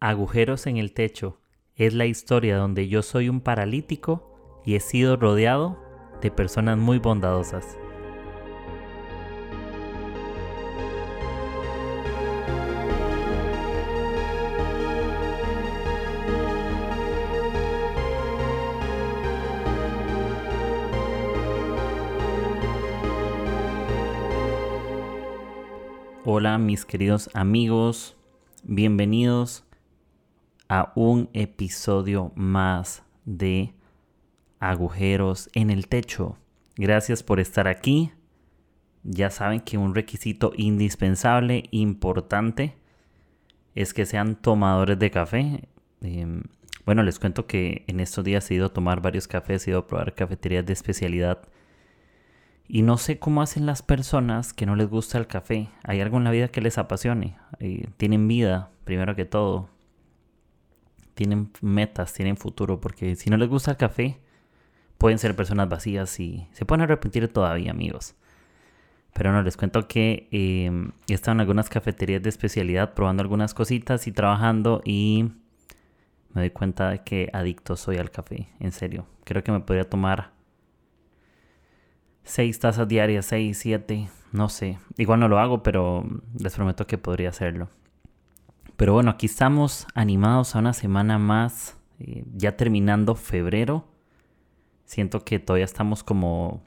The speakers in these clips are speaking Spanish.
Agujeros en el techo es la historia donde yo soy un paralítico y he sido rodeado de personas muy bondadosas. Hola mis queridos amigos, bienvenidos a un episodio más de Agujeros en el Techo. Gracias por estar aquí. Ya saben que un requisito indispensable, importante, es que sean tomadores de café. Em, bueno, les cuento que en estos días he ido a tomar varios cafés, he ido a probar cafeterías de especialidad. Y no sé cómo hacen las personas que no les gusta el café. ¿Hay algo en la vida que les apasione? Eh, tienen vida, primero que todo tienen metas, tienen futuro, porque si no les gusta el café, pueden ser personas vacías y se pueden arrepentir todavía, amigos. Pero no, les cuento que he estado en algunas cafeterías de especialidad probando algunas cositas y trabajando y me doy cuenta de que adicto soy al café, en serio. Creo que me podría tomar seis tazas diarias, seis, siete, no sé. Igual no lo hago, pero les prometo que podría hacerlo. Pero bueno, aquí estamos animados a una semana más, eh, ya terminando febrero. Siento que todavía estamos como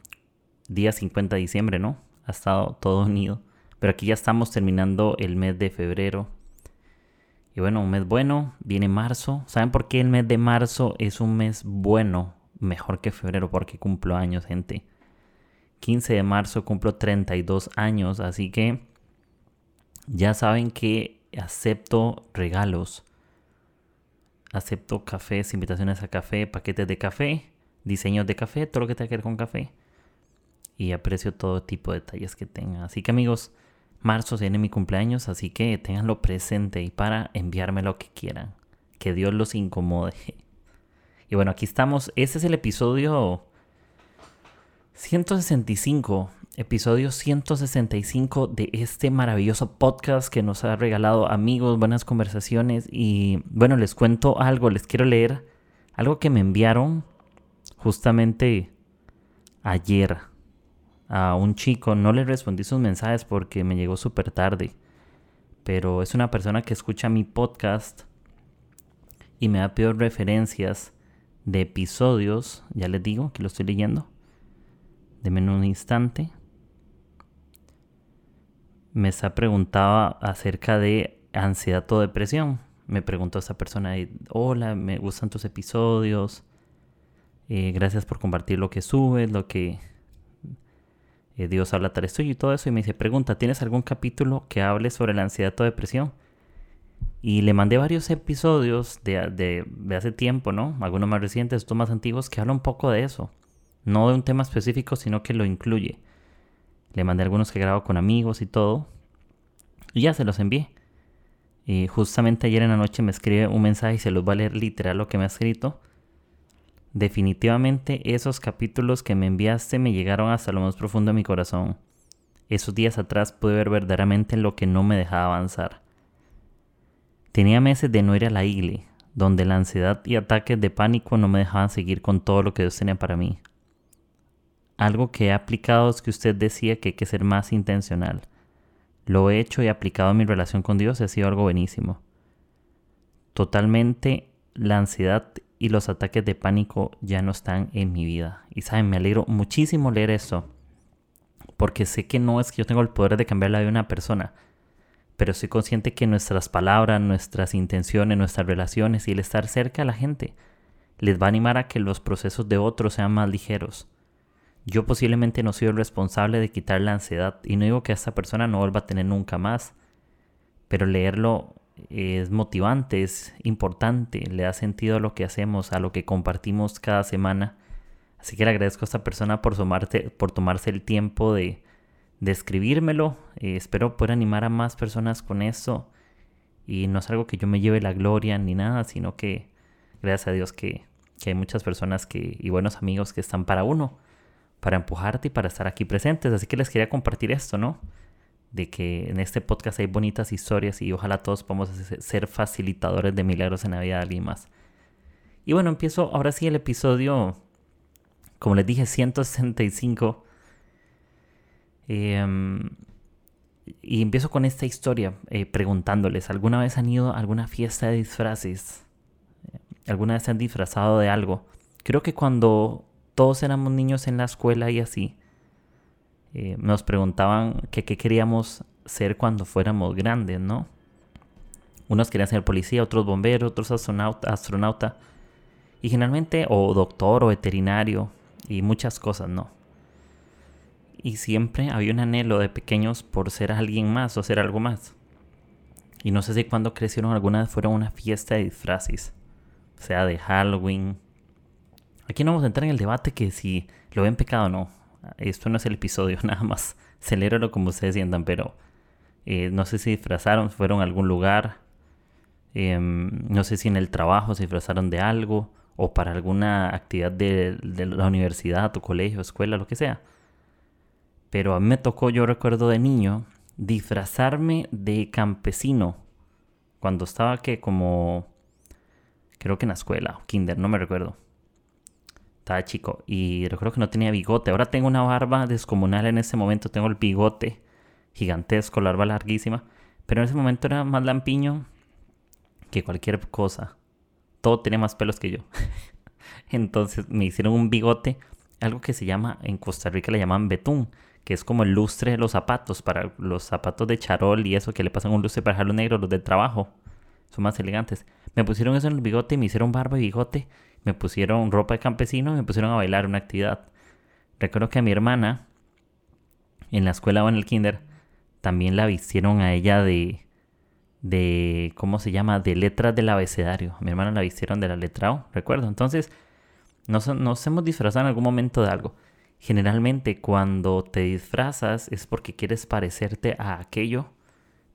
día 50 de diciembre, ¿no? Ha estado todo unido. Pero aquí ya estamos terminando el mes de febrero. Y bueno, un mes bueno, viene marzo. ¿Saben por qué el mes de marzo es un mes bueno? Mejor que febrero, porque cumplo años, gente. 15 de marzo cumplo 32 años, así que ya saben que acepto regalos. Acepto cafés, invitaciones a café, paquetes de café, diseños de café, todo lo que tenga que ver con café. Y aprecio todo tipo de detalles que tenga. Así que amigos, marzo viene mi cumpleaños, así que tenganlo presente y para enviarme lo que quieran. Que Dios los incomode. Y bueno, aquí estamos. Este es el episodio 165 episodio 165 de este maravilloso podcast que nos ha regalado amigos, buenas conversaciones y bueno, les cuento algo, les quiero leer algo que me enviaron justamente ayer a un chico, no le respondí sus mensajes porque me llegó súper tarde, pero es una persona que escucha mi podcast y me ha pedido referencias de episodios, ya les digo que lo estoy leyendo. Deme un instante me está preguntaba acerca de ansiedad o depresión. Me preguntó esa persona, hola, me gustan tus episodios, eh, gracias por compartir lo que subes, lo que eh, Dios habla tal esto y todo eso. Y me dice, pregunta, ¿tienes algún capítulo que hable sobre la ansiedad o depresión? Y le mandé varios episodios de, de, de hace tiempo, ¿no? Algunos más recientes, otros más antiguos, que hablan un poco de eso. No de un tema específico, sino que lo incluye. Le mandé algunos que grabo con amigos y todo. Y ya se los envié. Y justamente ayer en la noche me escribe un mensaje y se los va a leer literal lo que me ha escrito. Definitivamente esos capítulos que me enviaste me llegaron hasta lo más profundo de mi corazón. Esos días atrás pude ver verdaderamente lo que no me dejaba avanzar. Tenía meses de no ir a la iglesia, donde la ansiedad y ataques de pánico no me dejaban seguir con todo lo que Dios tenía para mí. Algo que he aplicado es que usted decía que hay que ser más intencional. Lo he hecho y aplicado en mi relación con Dios y ha sido algo buenísimo. Totalmente la ansiedad y los ataques de pánico ya no están en mi vida. Y saben, me alegro muchísimo leer esto. Porque sé que no es que yo tenga el poder de cambiar la vida de una persona. Pero soy consciente que nuestras palabras, nuestras intenciones, nuestras relaciones y el estar cerca a la gente les va a animar a que los procesos de otros sean más ligeros yo posiblemente no soy el responsable de quitar la ansiedad y no digo que esta persona no vuelva a tener nunca más, pero leerlo es motivante, es importante, le da sentido a lo que hacemos, a lo que compartimos cada semana. Así que le agradezco a esta persona por, por tomarse el tiempo de, de escribírmelo. Eh, espero poder animar a más personas con esto. Y no es algo que yo me lleve la gloria ni nada, sino que gracias a Dios que, que hay muchas personas que, y buenos amigos que están para uno para empujarte y para estar aquí presentes. Así que les quería compartir esto, ¿no? de que en este podcast hay bonitas historias y ojalá todos podamos ser facilitadores de milagros en la vida de alguien más. Y bueno, empiezo ahora sí el episodio, como les dije, 165. Em, y empiezo con esta historia eh, preguntándoles, ¿alguna vez han ido a alguna fiesta de disfraces? ¿Alguna vez se han disfrazado de algo? Creo que cuando todos éramos niños en la escuela y así, eh, nos preguntaban qué queríamos ser cuando fuéramos grandes, ¿no? Unos querían ser policía, otros bomberos, otros astronauta, astronauta. Y generalmente, o doctor, o veterinario, y muchas cosas, ¿no? Y siempre había un anhelo de pequeños por ser alguien más o ser algo más. Y no sé si cuando crecieron alguna vez fueron una fiesta de disfraces. Sea de Halloween. Aquí no vamos a entrar en el debate que si lo ven pecado o no esto no es el episodio, nada más. Celébralo como ustedes sientan, pero eh, no sé si disfrazaron, fueron a algún lugar. Em, no sé si en el trabajo se disfrazaron de algo o para alguna actividad de, la universidad, tu colegio, escuela, lo que sea. Pero a mí me tocó, yo recuerdo de niño, disfrazarme de campesino. Cuando estaba que como, creo que en la escuela, kinder, no me recuerdo estaba chico y recuerdo que no tenía bigote. Ahora tengo una barba descomunal en ese momento, tengo el bigote gigantesco, la barba larguísima, pero en ese momento era más lampiño que cualquier cosa. Todo tenía más pelos que yo. Entonces me hicieron un bigote, algo que se llama, en Costa Rica le llaman betún, que es como el lustre de los zapatos, para los zapatos de charol y eso que le pasan un lustre para dejarlo negro, los del trabajo. Son más elegantes. Me pusieron eso en el bigote y me hicieron barba y bigote me pusieron ropa de campesino y me pusieron a bailar una actividad. Recuerdo que a mi hermana, en la escuela o en el kinder, también la vistieron a ella de, de ¿cómo se llama? De letras del abecedario. A mi hermana la vistieron de la letra O, recuerdo. Entonces, nos, nos hemos disfrazado en algún momento de algo. Generalmente cuando te disfrazas es porque quieres parecerte a aquello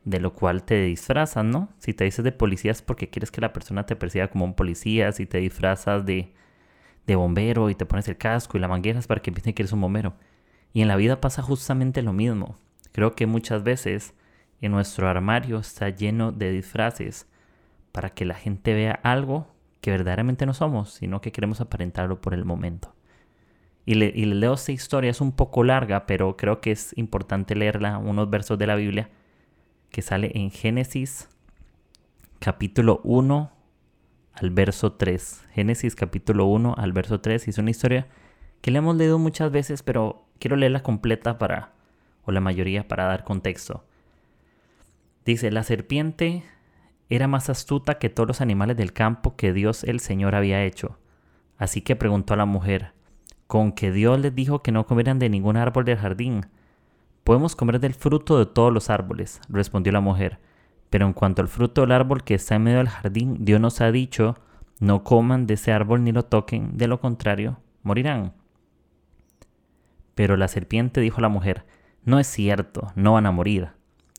de lo cual te disfrazas, ¿no? Si te dices de policía es porque quieres que la persona te perciba como un policía, si te disfrazas de, de bombero y te pones el casco y la manguera es para que piensen que eres un bombero. Y en la vida pasa justamente lo mismo. Creo que muchas veces en nuestro armario está lleno de disfraces para que la gente vea algo que verdaderamente no somos, sino que queremos aparentarlo por el momento. Y le, y le leo esta historia, es un poco larga, pero creo que es importante leerla, unos versos de la Biblia que sale en Génesis capítulo 1 al verso 3. Génesis capítulo 1 al verso 3. Y es una historia que le hemos leído muchas veces, pero quiero leerla completa para, o la mayoría, para dar contexto. Dice, la serpiente era más astuta que todos los animales del campo que Dios el Señor había hecho. Así que preguntó a la mujer, ¿con que Dios les dijo que no comieran de ningún árbol del jardín? Podemos comer del fruto de todos los árboles, respondió la mujer. Pero en cuanto al fruto del árbol que está en medio del jardín, Dios nos ha dicho, no coman de ese árbol ni lo toquen, de lo contrario, morirán. Pero la serpiente dijo a la mujer, no es cierto, no van a morir.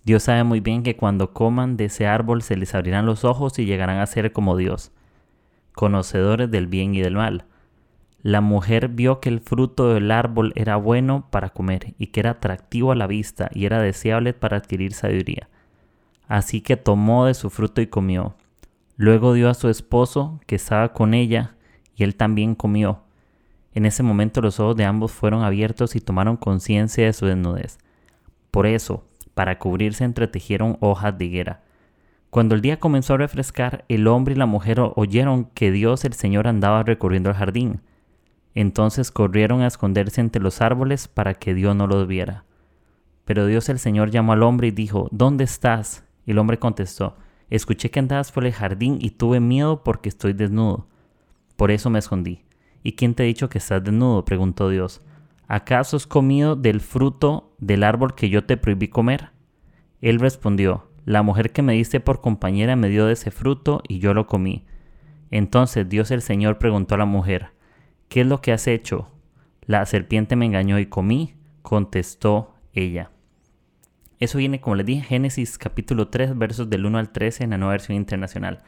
Dios sabe muy bien que cuando coman de ese árbol se les abrirán los ojos y llegarán a ser como Dios, conocedores del bien y del mal. La mujer vio que el fruto del árbol era bueno para comer y que era atractivo a la vista y era deseable para adquirir sabiduría. Así que tomó de su fruto y comió. Luego dio a su esposo, que estaba con ella, y él también comió. En ese momento los ojos de ambos fueron abiertos y tomaron conciencia de su desnudez. Por eso, para cubrirse, entretejieron hojas de higuera. Cuando el día comenzó a refrescar, el hombre y la mujer oyeron que Dios el Señor andaba recorriendo el jardín. Entonces corrieron a esconderse entre los árboles para que Dios no los viera. Pero Dios el Señor llamó al hombre y dijo, ¿Dónde estás? Y el hombre contestó, Escuché que andabas por el jardín y tuve miedo porque estoy desnudo. Por eso me escondí. ¿Y quién te ha dicho que estás desnudo? preguntó Dios. ¿Acaso has comido del fruto del árbol que yo te prohibí comer? Él respondió, La mujer que me diste por compañera me dio de ese fruto y yo lo comí. Entonces Dios el Señor preguntó a la mujer, ¿Qué es lo que has hecho? La serpiente me engañó y comí, contestó ella. Eso viene, como les dije, Génesis capítulo 3, versos del 1 al 13 en la nueva versión internacional.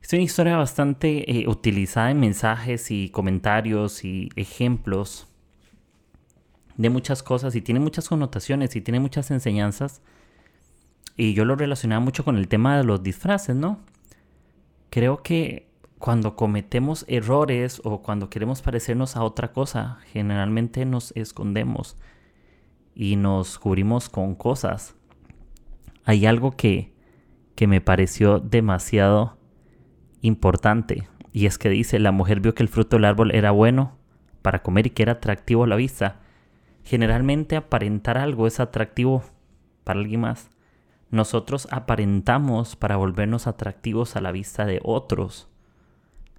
Es una historia bastante eh, utilizada en mensajes y comentarios y ejemplos de muchas cosas y tiene muchas connotaciones y tiene muchas enseñanzas. Y yo lo relacionaba mucho con el tema de los disfraces, ¿no? Creo que cuando cometemos errores o cuando queremos parecernos a otra cosa, generalmente nos escondemos y nos cubrimos con cosas. Hay algo que, que me pareció demasiado importante y es que dice, la mujer vio que el fruto del árbol era bueno para comer y que era atractivo a la vista. Generalmente aparentar algo es atractivo para alguien más. Nosotros aparentamos para volvernos atractivos a la vista de otros,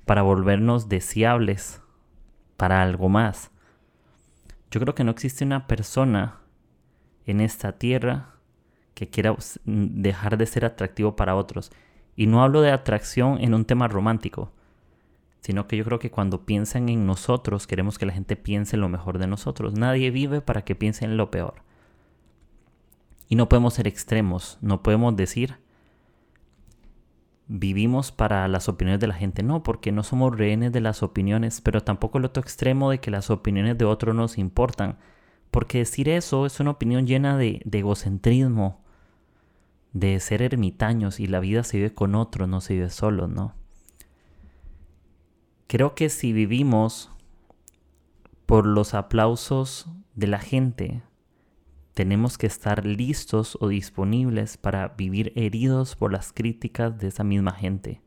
para volvernos deseables para algo más. Yo creo que no existe una persona en esta tierra que quiera dejar de ser atractivo para otros. Y no hablo de atracción en un tema romántico, sino que yo creo que cuando piensan en nosotros, queremos que la gente piense en lo mejor de nosotros. Nadie vive para que piensen en lo peor. Y no podemos ser extremos, no podemos decir vivimos para las opiniones de la gente, no, porque no somos rehenes de las opiniones, pero tampoco el otro extremo de que las opiniones de otros nos importan, porque decir eso es una opinión llena de, de egocentrismo, de ser ermitaños y la vida se vive con otros, no se vive solo, ¿no? Creo que si vivimos por los aplausos de la gente, tenemos que estar listos o disponibles para vivir heridos por las críticas de esa misma gente.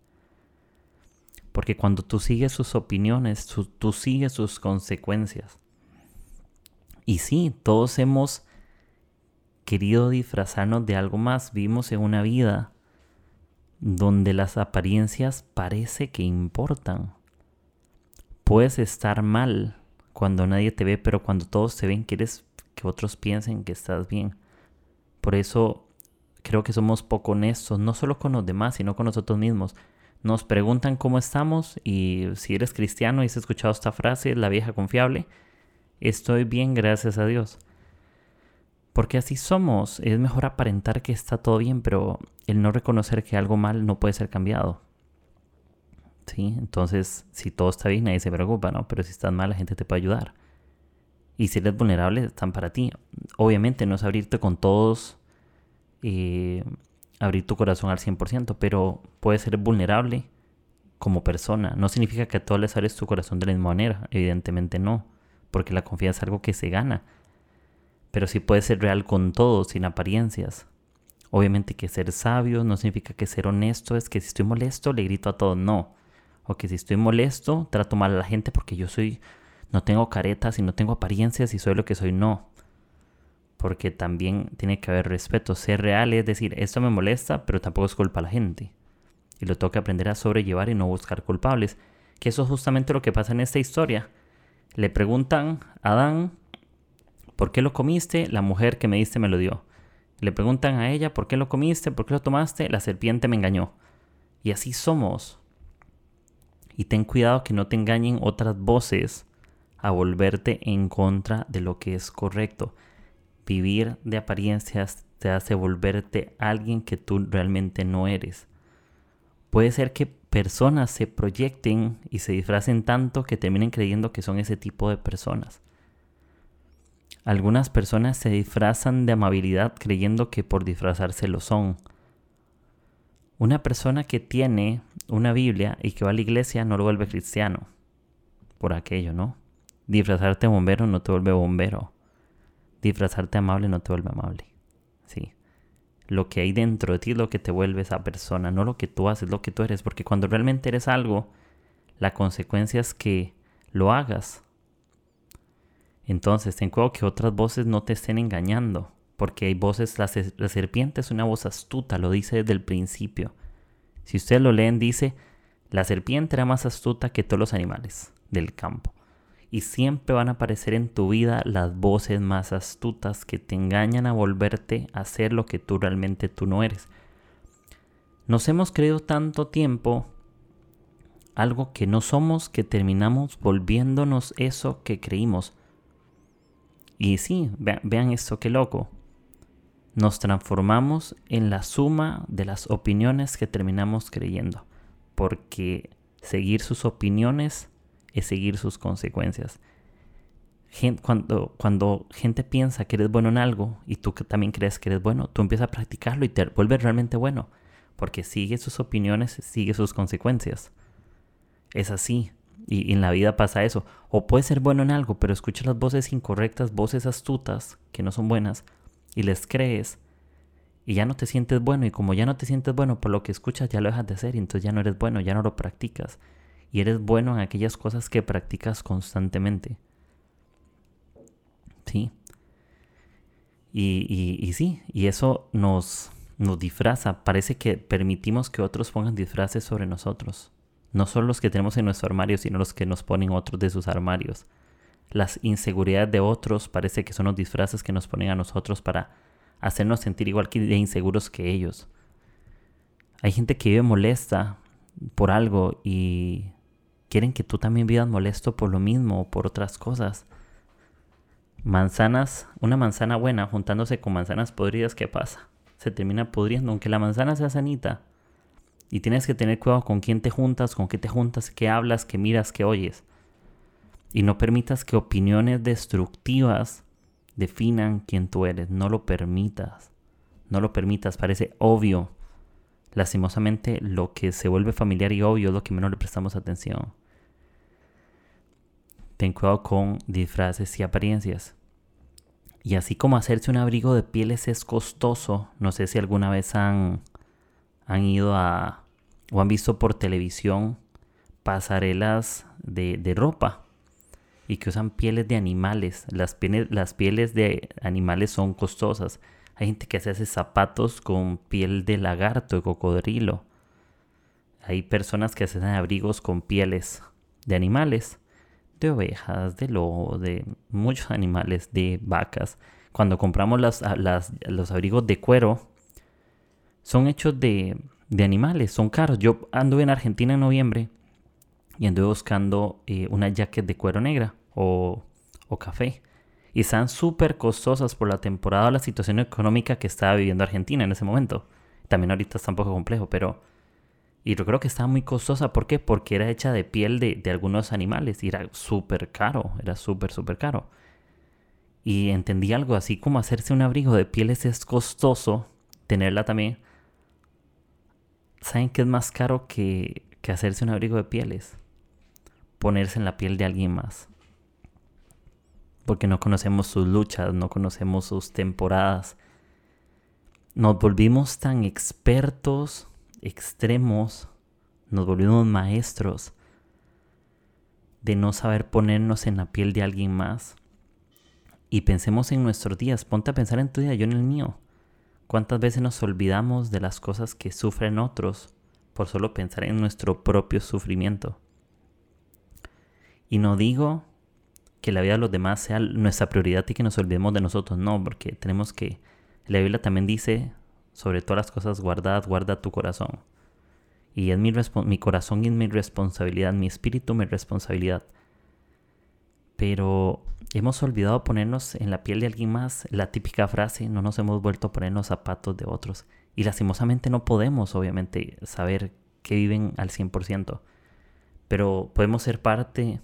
Porque cuando tú sigues sus opiniones, tú, sigues sus consecuencias. Y sí, todos hemos querido disfrazarnos de algo más. Vivimos en una vida donde las apariencias parece que importan puedes estar mal cuando nadie te ve, pero cuando todos te ven quieres que otros piensen que estás bien. Por eso creo que somos poco honestos, no solo con los demás, sino con nosotros mismos. Nos preguntan cómo estamos y si eres cristiano y has escuchado esta frase, la vieja confiable, estoy bien, gracias a Dios. Porque así somos, es mejor aparentar que está todo bien, pero el no reconocer que algo mal no puede ser cambiado. ¿sí? Entonces, si todo está bien, nadie se preocupa, ¿no? Pero si estás mal, la gente te puede ayudar. Y si eres vulnerable, están para ti. Obviamente no es abrirte con todos, y abrir tu corazón al 100%, pero puedes ser vulnerable como persona. No significa que a todos les abres tu corazón de la misma manera, evidentemente no, porque la confianza es algo que se gana. Pero sí puedes ser real con todos, sin apariencias. Obviamente que ser sabio no significa que ser honesto es que si estoy molesto le grito a todos, no o que si estoy molesto, trato mal a la gente porque yo soy, no tengo caretas y no tengo apariencias y soy lo que soy, no. Porque también tiene que haber respeto, ser real es decir, esto me molesta, pero tampoco es culpa a la gente. Y lo tengo que aprender a sobrellevar y no buscar culpables. Que eso es justamente lo que pasa en esta historia. Le preguntan a Adán, ¿por qué lo comiste? La mujer que me diste me lo dio. Le preguntan a ella, ¿por qué lo comiste? ¿Por qué lo tomaste? La serpiente me engañó. Y así somos. Y ten cuidado que no te engañen otras voces a volverte en contra de lo que es correcto. Vivir de apariencias te hace volverte alguien que tú realmente no eres. Puede ser que personas se proyecten y se disfracen tanto que terminen creyendo que son ese tipo de personas. Algunas personas se disfrazan de amabilidad creyendo que por disfrazarse lo son. Una persona que tiene una Biblia y que va a la iglesia no lo vuelve cristiano. Por aquello, ¿no? Disfrazarte bombero no te vuelve bombero. Disfrazarte amable no te vuelve amable. Sí. Lo que hay dentro de ti es lo que te vuelve esa persona, no lo que tú haces, lo que tú eres. Porque cuando realmente eres algo, la consecuencia es que lo hagas. Entonces, ten cuidado que otras voces no te estén engañando porque hay voces, la, serpiente es una voz astuta, lo dice desde el principio. Si ustedes lo leen, dice, la serpiente era más astuta que todos los animales del campo. Y siempre van a aparecer en tu vida las voces más astutas que te engañan a volverte a ser lo que tú realmente tú no eres. Nos hemos creído tanto tiempo algo que no somos que terminamos volviéndonos eso que creímos. Y sí, vean, vean esto, qué loco nos transformamos en la suma de las opiniones que terminamos creyendo, porque seguir sus opiniones es seguir sus consecuencias. cuando, cuando gente piensa que eres bueno en algo y tú también crees que eres bueno, tú empiezas a practicarlo y te vuelves realmente bueno. Porque sigue sus opiniones, sigue sus consecuencias. Es así. Y, en la vida pasa eso. O puedes ser bueno en algo, pero escuchas las voces incorrectas, voces astutas, que no son buenas, y les crees. Y ya no te sientes bueno. Y como ya no te sientes bueno por lo que escuchas, ya lo dejas de hacer. Y entonces ya no eres bueno, ya no lo practicas. Y eres bueno en aquellas cosas que practicas constantemente. Sí. Y, y, sí, y eso nos, nos disfraza. Parece que permitimos que otros pongan disfraces sobre nosotros. No solo los que tenemos en nuestro armario, sino los que nos ponen otros de sus armarios. Las inseguridades de otros parece que son los disfraces que nos ponen a nosotros para hacernos sentir igual que de inseguros que ellos. Hay gente que vive molesta por algo y quieren que tú también vivas molesto por lo mismo o por otras cosas manzanas, una manzana buena juntándose con manzanas podridas, ¿qué pasa? Se termina pudriendo, aunque la manzana sea sanita. Y tienes que tener cuidado con quién te juntas, con qué te juntas, qué hablas, qué miras, qué oyes. Y no permitas que opiniones destructivas definan quién tú eres. No lo permitas. No lo permitas. Parece obvio. Lastimosamente, lo que se vuelve familiar y obvio es lo que menos le prestamos atención. Ten cuidado con disfraces y apariencias. Y así como hacerse un abrigo de pieles es costoso, no sé si alguna vez han, han ido a o han visto por televisión pasarelas de, de ropa y que usan pieles de animales. Las pieles, las pieles de animales son costosas. Hay gente que se hace zapatos con piel de lagarto, de cocodrilo. Hay personas que hacen abrigos con pieles de animales de ovejas, de lobo, de muchos animales, de vacas. Cuando compramos los abrigos de cuero, son hechos de, de, animales, son caros. Yo anduve en Argentina en noviembre y anduve buscando eh, una jacket de cuero negra o, o café. Y están súper costosas por la temporada la situación económica que estaba viviendo Argentina en ese momento. También ahorita está un poco complejo, pero y yo creo que estaba muy costosa. ¿Por qué? Porque era hecha de piel de, algunos animales y era súper caro. Era súper, súper caro. Y entendí algo así como hacerse un abrigo de pieles es costoso. Tenerla también. ¿Saben qué es más caro que, que hacerse un abrigo de pieles? Ponerse en la piel de alguien más. Porque no conocemos sus luchas, no conocemos sus temporadas. Nos volvimos tan expertos extremos, nos volvimos maestros de no saber ponernos en la piel de alguien más. Y pensemos en nuestros días, ponte a pensar en tu día, yo en el mío. ¿Cuántas veces nos olvidamos de las cosas que sufren otros por solo pensar en nuestro propio sufrimiento? Y no digo que la vida de los demás sea nuestra prioridad y que nos olvidemos de nosotros, no, porque tenemos que, la Biblia también dice, sobre todas las cosas guardadas, guarda tu corazón. Y es mi, mi corazón y es mi responsabilidad, mi espíritu mi responsabilidad. Pero hemos olvidado ponernos en la piel de alguien más, la típica frase, no nos hemos vuelto a poner los zapatos de otros. Y lastimosamente no podemos, obviamente, saber que viven al 100%. Pero podemos ser parte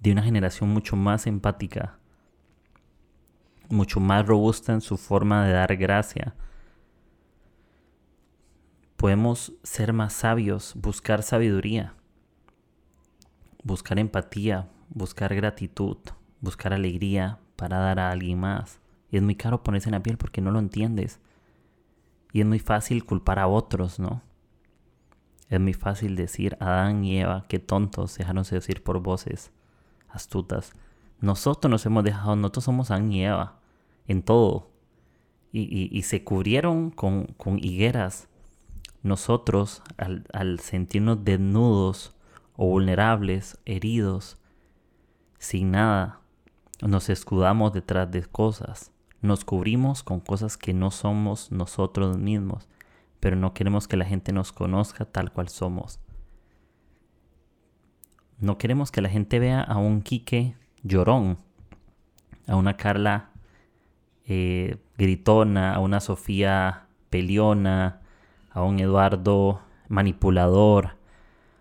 de una generación mucho más empática, mucho más robusta en su forma de dar gracia, podemos ser más sabios, buscar sabiduría, buscar empatía, buscar gratitud, buscar alegría para dar a alguien más. Y es muy caro ponerse en la piel porque no lo entiendes. Y es muy fácil culpar a otros, ¿no? Es muy fácil decir Adán y Eva, qué tontos, dejaron decir por voces astutas. Nosotros nos hemos dejado, nosotros somos Adán y Eva, en todo. Y, se cubrieron con, con higueras nosotros, al, sentirnos desnudos o vulnerables, heridos, sin nada, nos escudamos detrás de cosas, nos cubrimos con cosas que no somos nosotros mismos, pero no queremos que la gente nos conozca tal cual somos. No queremos que la gente vea a un Quique llorón, a una Carla eh, gritona, a una Sofía peliona, a un Eduardo manipulador,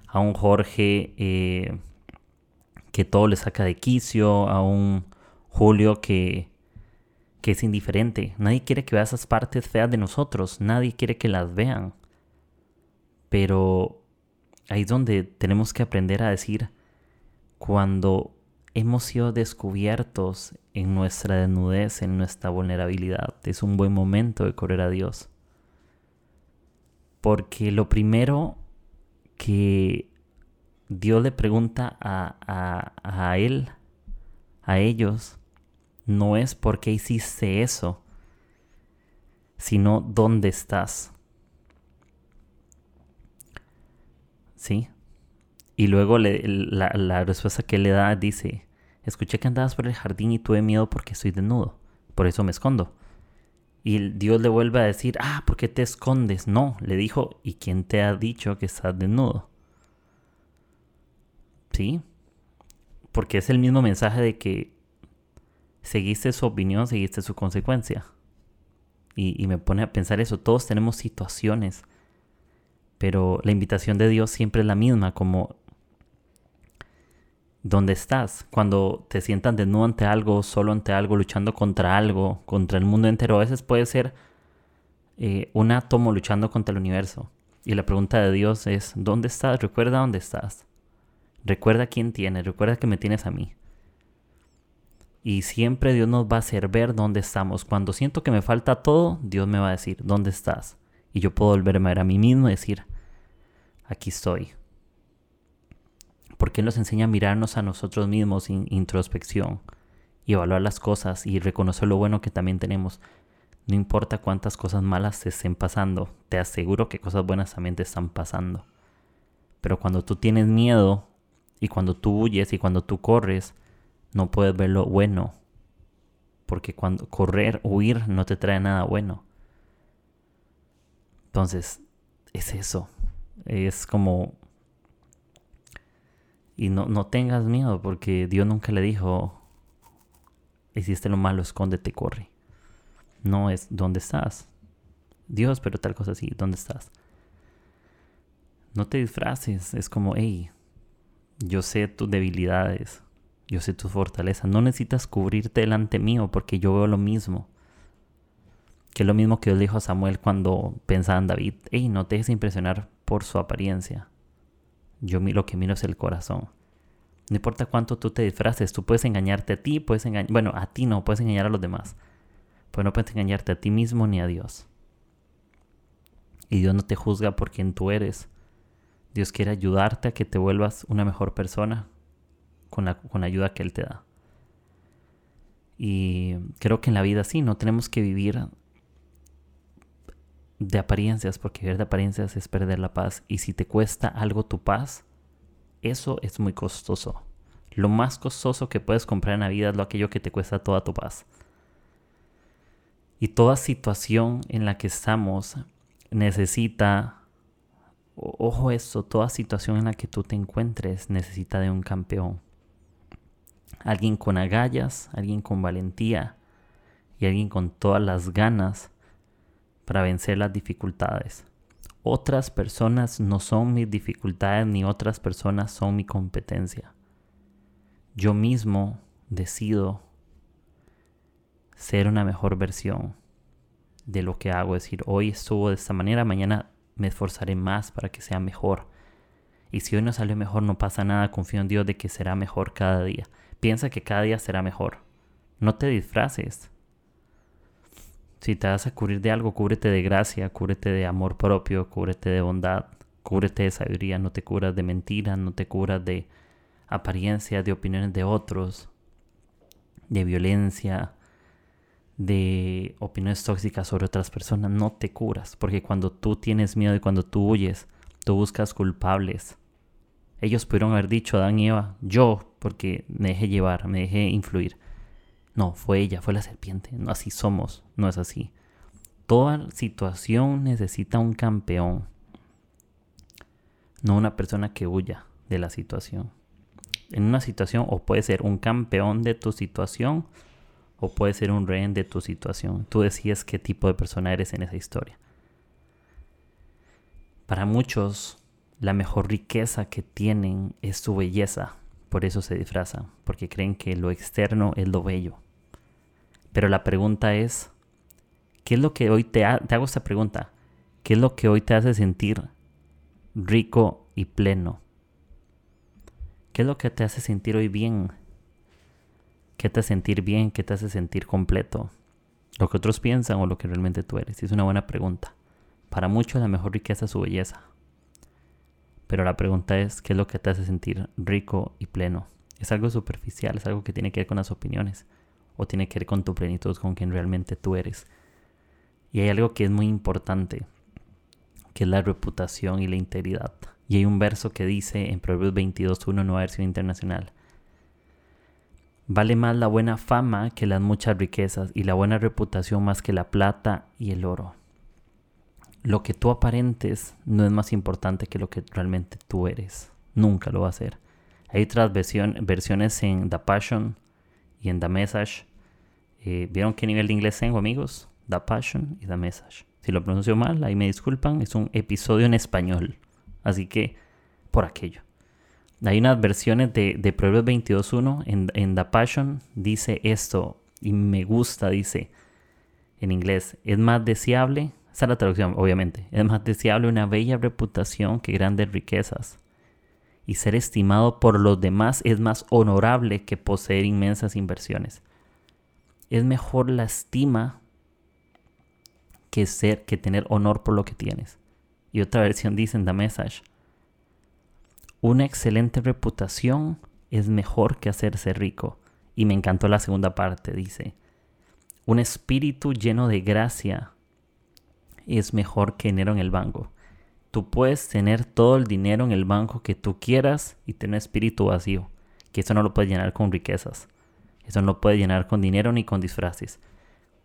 a un Jorge eh, que todo le saca de quicio, a un Julio que, que es indiferente. Nadie quiere que vea esas partes feas de nosotros, nadie quiere que las vean. Pero ahí es donde tenemos que aprender a decir, cuando hemos sido descubiertos en nuestra desnudez, en nuestra vulnerabilidad, es un buen momento de correr a Dios. Porque lo primero que Dios le pregunta a, a, a él, a ellos, no es por qué hiciste eso, sino dónde estás. ¿Sí? Y luego la, la, respuesta que le da dice, escuché que andabas por el jardín y tuve miedo porque estoy desnudo, por eso me escondo. Y Dios le vuelve a decir, ah, ¿por qué te escondes? No, le dijo, ¿y quién te ha dicho que estás desnudo? ¿Sí? Porque es el mismo mensaje de que seguiste su opinión, seguiste su consecuencia. Y, y me pone a pensar eso, todos tenemos situaciones, pero la invitación de Dios siempre es la misma, como ¿Dónde estás? Cuando te sientas desnudo ante algo, solo ante algo, luchando contra algo, contra el mundo entero. A veces puede ser eh, un átomo luchando contra el universo. Y la pregunta de Dios es, ¿dónde estás? Recuerda dónde estás. Recuerda quién tienes. Recuerda que me tienes a mí. Y siempre Dios nos va a hacer ver dónde estamos. Cuando siento que me falta todo, Dios me va a decir, ¿dónde estás? Y yo puedo volverme a ver a mí mismo y decir, aquí estoy porque nos enseña a mirarnos a nosotros mismos sin introspección y evaluar las cosas y reconocer lo bueno que también tenemos. No importa cuántas cosas malas te estén pasando, te aseguro que cosas buenas también te están pasando. Pero cuando tú tienes miedo y cuando tú huyes y cuando tú corres, no puedes ver lo bueno. Porque cuando correr, huir no te trae nada bueno. Entonces, es eso. Es como y no, no tengas miedo porque Dios nunca le dijo, hiciste lo malo, escóndete, corre. No es, ¿dónde estás? Dios, pero tal cosa así, ¿dónde estás? No te disfraces, es como, hey, yo sé tus debilidades, yo sé tus fortalezas, no necesitas cubrirte delante mío porque yo veo lo mismo. Que es lo mismo que Dios dijo a Samuel cuando pensaba en David, hey, no te dejes impresionar por su apariencia, yo lo que miro es el corazón. No importa cuánto tú te disfraces, tú puedes engañarte a ti, puedes engañar, bueno, a ti no, puedes engañar a los demás. Pero no puedes engañarte a ti mismo ni a Dios. Y Dios no te juzga por quien tú eres. Dios quiere ayudarte a que te vuelvas una mejor persona con la, con la ayuda que Él te da. Y creo que en la vida sí, no tenemos que vivir de apariencias, porque vivir de apariencias es perder la paz. Y si te cuesta algo tu paz, eso es muy costoso. Lo más costoso que puedes comprar en la vida es lo aquello que te cuesta toda tu paz. Y toda situación en la que estamos necesita, ojo esto, toda situación en la que tú te encuentres necesita de un campeón. Alguien con agallas, alguien con valentía y alguien con todas las ganas para vencer las dificultades. Otras personas no son mis dificultades ni otras personas son mi competencia. Yo mismo decido ser una mejor versión de lo que hago. Es decir, hoy estuvo de esta manera, mañana me esforzaré más para que sea mejor. Y si hoy no salió mejor, no pasa nada, confío en Dios de que será mejor cada día. Piensa que cada día será mejor. No te disfraces. Si te vas a cubrir de algo, cúbrete de gracia, cúbrete de amor propio, cúbrete de bondad, cúbrete de sabiduría, no te curas de mentiras, no te curas de apariencias, de opiniones de otros, de violencia, de opiniones tóxicas sobre otras personas, no te curas, porque cuando tú tienes miedo y cuando tú huyes, tú buscas culpables. Ellos pudieron haber dicho, Adán y Eva, yo, porque me dejé llevar, me dejé influir. No, fue ella, fue la serpiente. No, así somos, no es así. Toda situación necesita un campeón, no una persona que huya de la situación. En una situación o puede ser un campeón de tu situación o puede ser un rehén de tu situación. Tú decides qué tipo de persona eres en esa historia. Para muchos, la mejor riqueza que tienen es su belleza, por eso se disfrazan, porque creen que lo externo es lo bello. Pero la pregunta es, ¿qué es lo que hoy te, te hago esta pregunta? ¿Qué es lo que hoy te hace sentir rico y pleno? ¿Qué es lo que te hace sentir hoy bien? ¿Qué te hace sentir bien? ¿Qué te hace sentir completo? ¿Lo que otros piensan o lo que realmente tú eres? Es una buena pregunta. Para muchos la mejor riqueza es su belleza. Pero la pregunta es, ¿qué es lo que te hace sentir rico y pleno? Es algo superficial, es algo que tiene que ver con las opiniones o tiene que ver con tu plenitud, con quien realmente tú eres. Y hay algo que es muy importante, que es la reputación y la integridad. Y hay un verso que dice en Proverbios 22.1, nueva versión internacional, Vale más la buena fama que las muchas riquezas y la buena reputación más que la plata y el oro lo que tú aparentes no es más importante que lo que realmente tú eres. Nunca lo va a ser. Hay otras versiones en The Passion y en The Message. Eh, ¿Vieron qué nivel de inglés tengo, amigos? The Passion y The Message. Si lo pronuncio mal, ahí me disculpan. Es un episodio en español. Así que, por aquello. Hay unas versiones de, de Proverbios 22.1 en, en The Passion. Dice esto, y me gusta, dice en inglés. Es más deseable esa es la traducción, obviamente. Es más deseable una bella reputación que grandes riquezas. Y ser estimado por los demás es más honorable que poseer inmensas inversiones. Es mejor la estima que ser que tener honor por lo que tienes. Y otra versión dice en The Message, una excelente reputación es mejor que hacerse rico. Y me encantó la segunda parte, dice, un espíritu lleno de gracia es mejor que dinero en el banco. Tú puedes tener todo el dinero en el banco que tú quieras y tener espíritu vacío, que eso no lo puedes llenar con riquezas. Eso no puedes llenar con dinero ni con disfraces.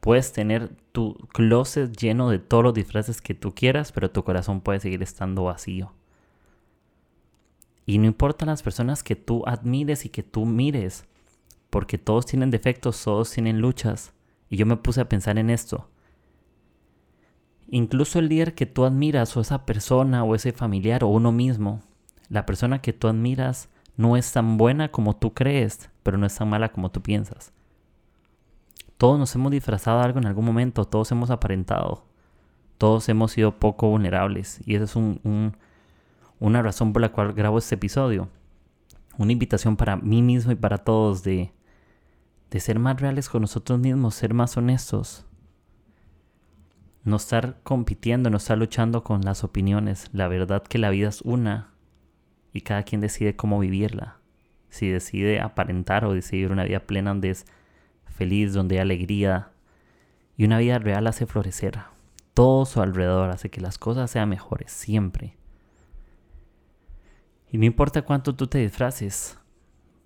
Puedes tener tu closet lleno de todos los disfraces que tú quieras, pero tu corazón puede seguir estando vacío. Y no importa las personas que tú admires y que tú mires, porque todos tienen defectos, todos tienen luchas. Y yo me puse a pensar en esto. Incluso el líder que tú admiras o esa persona o ese familiar o uno mismo, la persona que tú admiras no es tan buena como tú crees, pero no es tan mala como tú piensas. Todos nos hemos disfrazado algo en algún momento, todos hemos aparentado, todos hemos sido poco vulnerables y esa es una razón por la cual grabo este episodio. Una invitación para mí mismo y para todos de, de ser más reales con nosotros mismos, ser más honestos, no estar compitiendo, no estar luchando con las opiniones. La verdad que la vida es una y cada quien decide cómo vivirla. Si decide aparentar o decidir una vida plena donde es feliz, donde hay alegría y una vida real hace florecer. Todo su alrededor hace que las cosas sean mejores siempre. Y no importa cuánto tú te disfraces,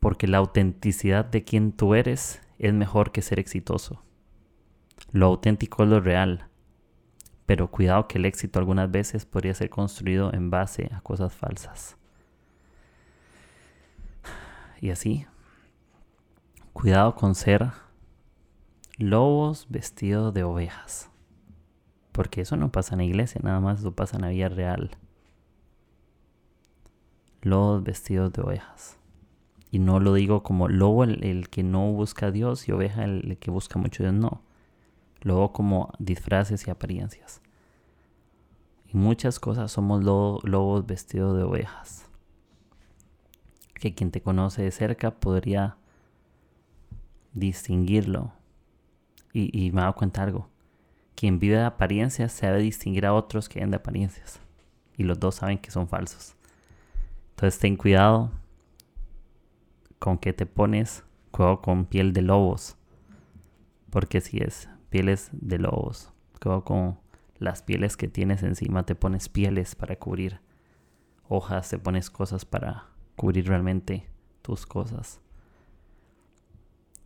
porque la autenticidad de quien tú eres es mejor que ser exitoso. Lo auténtico es lo real, pero cuidado que el éxito algunas veces podría ser construido en base a cosas falsas. Y así, cuidado con ser lobos vestidos de ovejas. Porque eso no pasa en la iglesia, nada más eso pasa en la vida real. Lobos vestidos de ovejas. Y no lo digo como lobo el, que no busca a Dios y oveja el que busca mucho a Dios, no. Luego como disfraces y apariencias. Y muchas cosas somos lobos vestidos de ovejas. Que quien te conoce de cerca podría distinguirlo. Y, me he dado cuenta algo. Quien vive de apariencias sabe distinguir a otros que viven de apariencias. Y los dos saben que son falsos. Entonces ten cuidado con qué te pones. Cuidado con piel de lobos. Porque si es pieles de lobos. Como con las pieles que tienes encima, te pones pieles para cubrir hojas, te pones cosas para cubrir realmente tus cosas.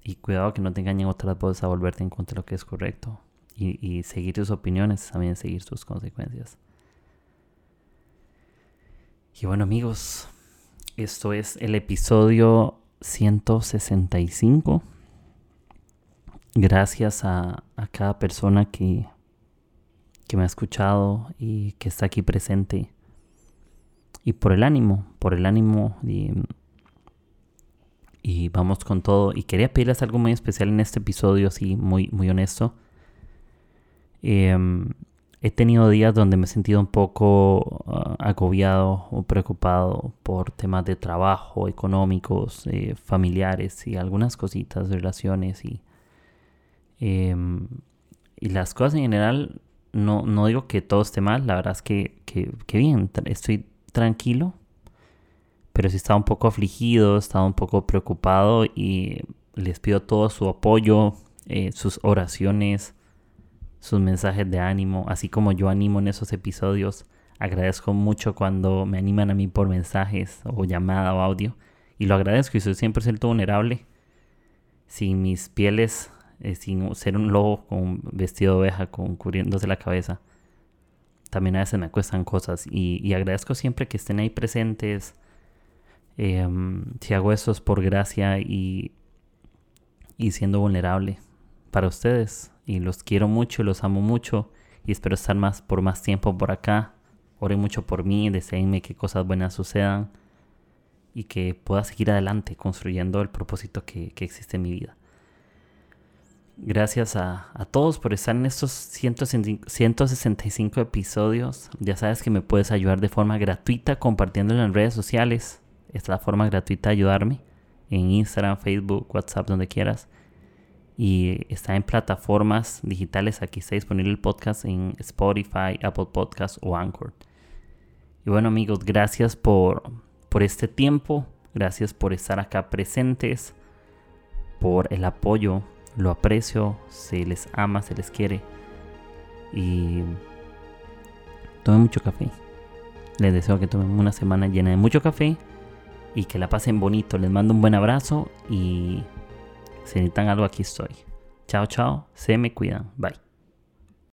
Y cuidado que no te engañen otras voces a volverte en contra de lo que es correcto. Y, seguir tus opiniones, también seguir tus consecuencias. Y bueno amigos, esto es el episodio 165 gracias a, cada persona que, que me ha escuchado y que está aquí presente. Y por el ánimo, por el ánimo y vamos con todo. Y quería pedirles algo muy especial en este episodio, así muy, muy honesto. Em, he tenido días donde me he sentido un poco ah, agobiado o preocupado por temas de trabajo, económicos, eh, familiares y algunas cositas, relaciones y, em, y las cosas en general. No, no digo que todo esté mal, la verdad es que, que, que bien, estoy tranquilo, pero sí estaba un poco afligido, estaba un poco preocupado y les pido todo su apoyo, eh, sus oraciones, sus mensajes de ánimo, así como yo animo en esos episodios. Agradezco mucho cuando me animan a mí por mensajes o llamada o audio. Y lo agradezco y soy siempre siento vulnerable. Sin mis pieles, eh, sin ser un lobo con un vestido de oveja, con cubriéndose la cabeza. También a veces me cuestan cosas. Y, agradezco siempre que estén ahí presentes, Em, si hago eso es por gracia y, y siendo vulnerable para ustedes. Y los quiero mucho, los amo mucho y espero estar más por más tiempo por acá. Oren mucho por mí, deseenme que cosas buenas sucedan y que pueda seguir adelante construyendo el propósito que, que existe en mi vida. Gracias a, a, todos por estar en estos 165 episodios. Ya sabes que me puedes ayudar de forma gratuita compartiéndolo en redes sociales. Es la forma gratuita de ayudarme en Instagram, Facebook, WhatsApp, donde quieras. Y está en plataformas digitales. Aquí está disponible el podcast en Spotify, Apple Podcasts o Anchor. Y bueno amigos, gracias por, por este tiempo. Gracias por estar acá presentes. Por el apoyo. Lo aprecio. Se les ama, se les quiere. Y tomen mucho café. Les deseo que tomen una semana llena de mucho café y que la pasen bonito. Les mando un buen abrazo y si necesitan algo aquí estoy. Chao, chao. Se me cuidan. Bye.